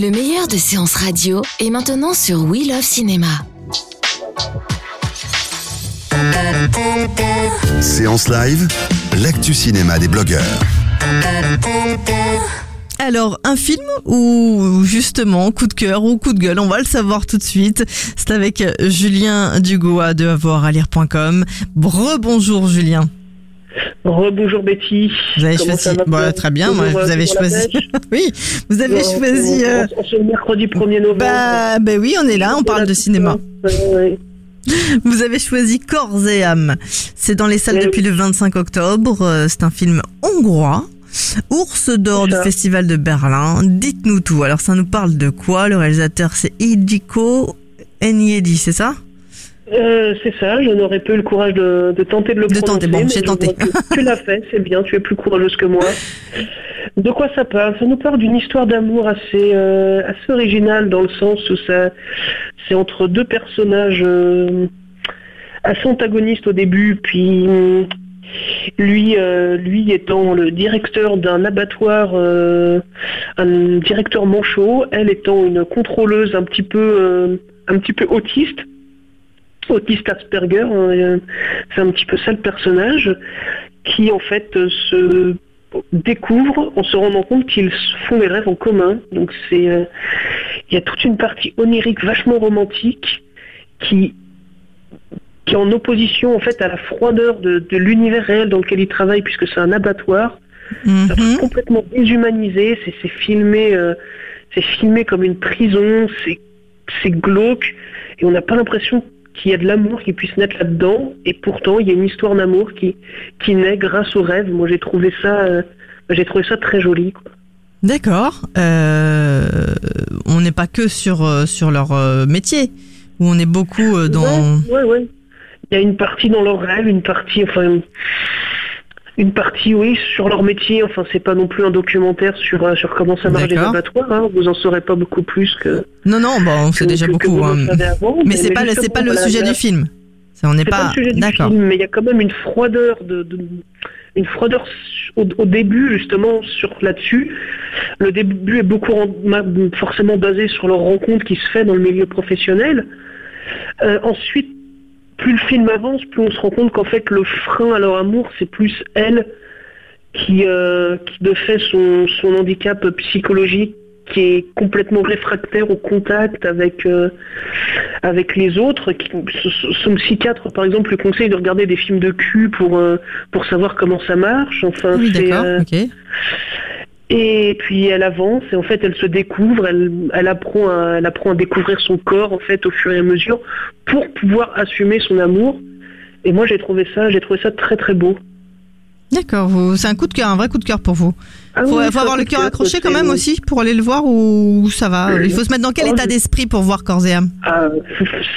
Le meilleur de séances radio est maintenant sur We Love Cinéma. Séance live, l'actu cinéma des blogueurs. Alors, un film ou justement coup de cœur ou coup de gueule, on va le savoir tout de suite. C'est avec Julien Dugois de avoiralire.com. Rebonjour Julien. Rebonjour Betty. Vous avez Comment choisi toi Très bien, moi, euh, vous avez toujours la choisi. oui, vous avez On- choisi. on- euh, on- on se mercredi 1er novembre. Bah, bah oui, on est là, on parle de cinéma. Ouais. Vous avez choisi Corps et âme. C'est dans les salles Oui. depuis le 25 octobre. Euh, C'est un film hongrois. Ours d'or du. Festival de Berlin. Dites-nous tout. Alors, ça nous parle de quoi? Le réalisateur, c'est Idiko Enyedi, c'est ça? Euh, c'est ça, je n'aurais pas eu le courage de, de tenter de le De tenter, bon, j'ai tenté. Tu l'as fait, c'est bien, tu es plus courageuse que moi. De quoi ça parle? Ça nous parle d'une histoire d'amour assez, euh, assez originale dans le sens où ça, c'est entre deux personnages euh, assez antagonistes au début, puis lui, euh, lui étant le directeur d'un abattoir, euh, un directeur manchot, elle étant une contrôleuse un petit peu, euh, un petit peu autiste autiste Asperger, hein, c'est un petit peu ça le personnage, qui en fait euh, se découvre en se rendant compte qu'ils font des rêves en commun. Donc c'est, euh, il y a toute une partie onirique vachement romantique qui qui est en opposition en fait à la froideur de, de l'univers réel dans lequel il travaille puisque c'est un abattoir. Truc Mhm. complètement déshumanisé, c'est filmé, euh, c'est filmé comme une prison, c'est glauque et on n'a pas l'impression qu'il y a de l'amour qui puisse naître là-dedans et pourtant il y a une histoire d'amour qui qui naît grâce au rêve. Moi j'ai trouvé ça, euh, j'ai trouvé ça très joli. quoi. D'accord. Euh, on n'est pas que sur, euh, sur leur métier, où on est beaucoup dans... Ouais, ouais, ouais. Il y a une partie dans leur rêve, une partie, enfin, une partie, oui, sur leur métier. Enfin, c'est pas non plus un documentaire sur, euh, sur comment ça marche les abattoirs. Hein. Vous en saurez pas beaucoup plus que. Non, non, bon, on sait que- déjà que- beaucoup. hein. avant, Mais c'est pas, c'est pas le sujet du film. Ça, on n'est C'est pas, pas... le sujet du D'accord. film, mais il y a quand même une froideur de, de- une froideur au, au début justement sur là-dessus. Le début est beaucoup forcément basé sur leur rencontre qui se fait dans le milieu professionnel. Euh, ensuite, plus le film avance, plus on se rend compte qu'en fait le frein à leur amour, c'est plus elle qui, euh, qui de fait son, son handicap psychologique qui est complètement réfractaire au contact avec euh, avec les autres. Qui, son- psychiatre, par exemple, lui conseille de regarder des films de cul pour euh, pour savoir comment ça marche. Enfin, Oui, c'est, d'accord, ok. Et puis elle avance et en fait elle se découvre, elle, elle apprend à, elle apprend à découvrir son corps en fait au fur et à mesure pour pouvoir assumer son amour. Et moi j'ai trouvé ça, j'ai trouvé ça très très beau. D'accord, vous- c'est un coup de cœur, un vrai coup de cœur pour vous. Ah Faut, oui, faut ça, avoir le cœur accroché quand même aussi pour aller le voir ou ça va Il faut se mettre dans quel Oh, état d'esprit pour voir Corps et âme? Ah,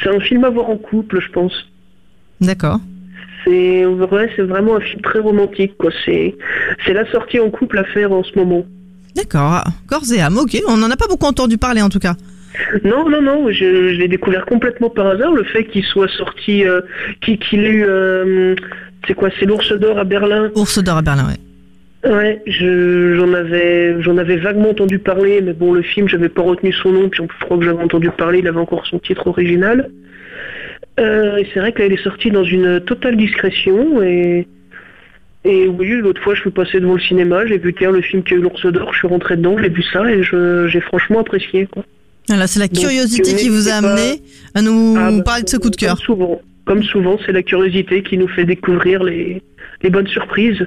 c'est un film à voir en couple, je pense. D'accord. C'est vrai, c'est vraiment un film très romantique quoi. C'est c'est la sortie en couple à faire en ce moment. D'accord, Corps et âme, ok. On n'en a pas beaucoup entendu parler en tout cas. Non, non, non, je, je l'ai découvert complètement par hasard, le fait qu'il soit sorti, euh, qu'il qu'il ait eu, euh, c'est quoi, c'est l'ours d'or à Berlin. Ours d'or à Berlin, ouais. Ouais, je, j'en avais, j'en avais vaguement entendu parler, mais bon, le film, j'avais pas retenu son nom, puis je crois que j'avais entendu parler, il avait encore son titre original. Euh, c'est vrai qu'elle est sortie dans une totale discrétion, et, et oui, l'autre fois, je suis passé devant le cinéma, j'ai vu tiens, le film qui a eu l'ours d'or, je suis rentré dedans, j'ai vu ça, et j'ai franchement apprécié, quoi. Voilà, c'est la Donc, curiosité qui vous a pas- amené à nous Ah, bah, parler de ce coup de cœur. Comme souvent, comme souvent, c'est la curiosité qui nous fait découvrir les, les bonnes surprises.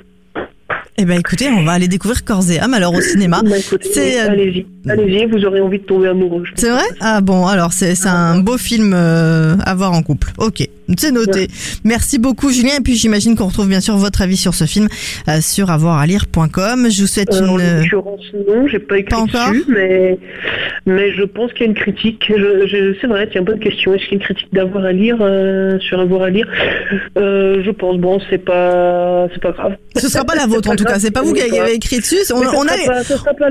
Eh ben écoutez, on va aller découvrir Corps et âme alors au cinéma. Bah, écoutez, c'est, euh, Allez-y, allez-y, vous aurez envie de tomber amoureux. C'est vrai? Ah bon, alors c'est c'est un beau film euh, à voir en couple. Ok. C'est noté. Merci beaucoup Julien et puis j'imagine qu'on retrouve bien sûr votre avis sur ce film euh, sur avoiralire.com. Je vous souhaite Euh, une l'occurrence, non, j'ai pas écrit Pas encore dessus, mais, mais je pense qu'il y a une critique. Je, je- c'est vrai, tiens, bonne question. Est-ce qu'il y a une critique d'avoir à lire euh, sur avoir à lire? Euh, Je pense. Bon, c'est pas, c'est pas grave. Ce sera pas la vôtre en tout cas, c'est pas vous qui avez écrit dessus, on, on a sera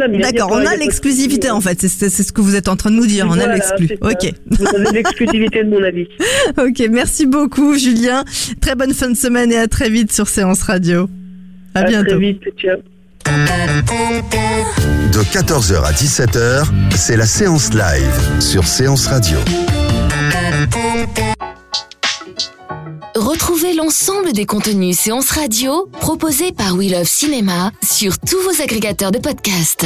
les-. D'accord, on a l'exclusivité en fait, c'est ce que vous êtes en train de nous dire, on a l'exclu. Ok. Vous avez l'exclusivité de mon avis. Ok, merci beaucoup Julien. Très bonne fin de semaine et à très vite sur Séance Radio. À, À bientôt. très vite. Ciao. De 14h à 17h, c'est la séance live sur Séance Radio. Retrouvez l'ensemble des contenus séances radio proposés par We Love Cinéma sur tous vos agrégateurs de podcasts.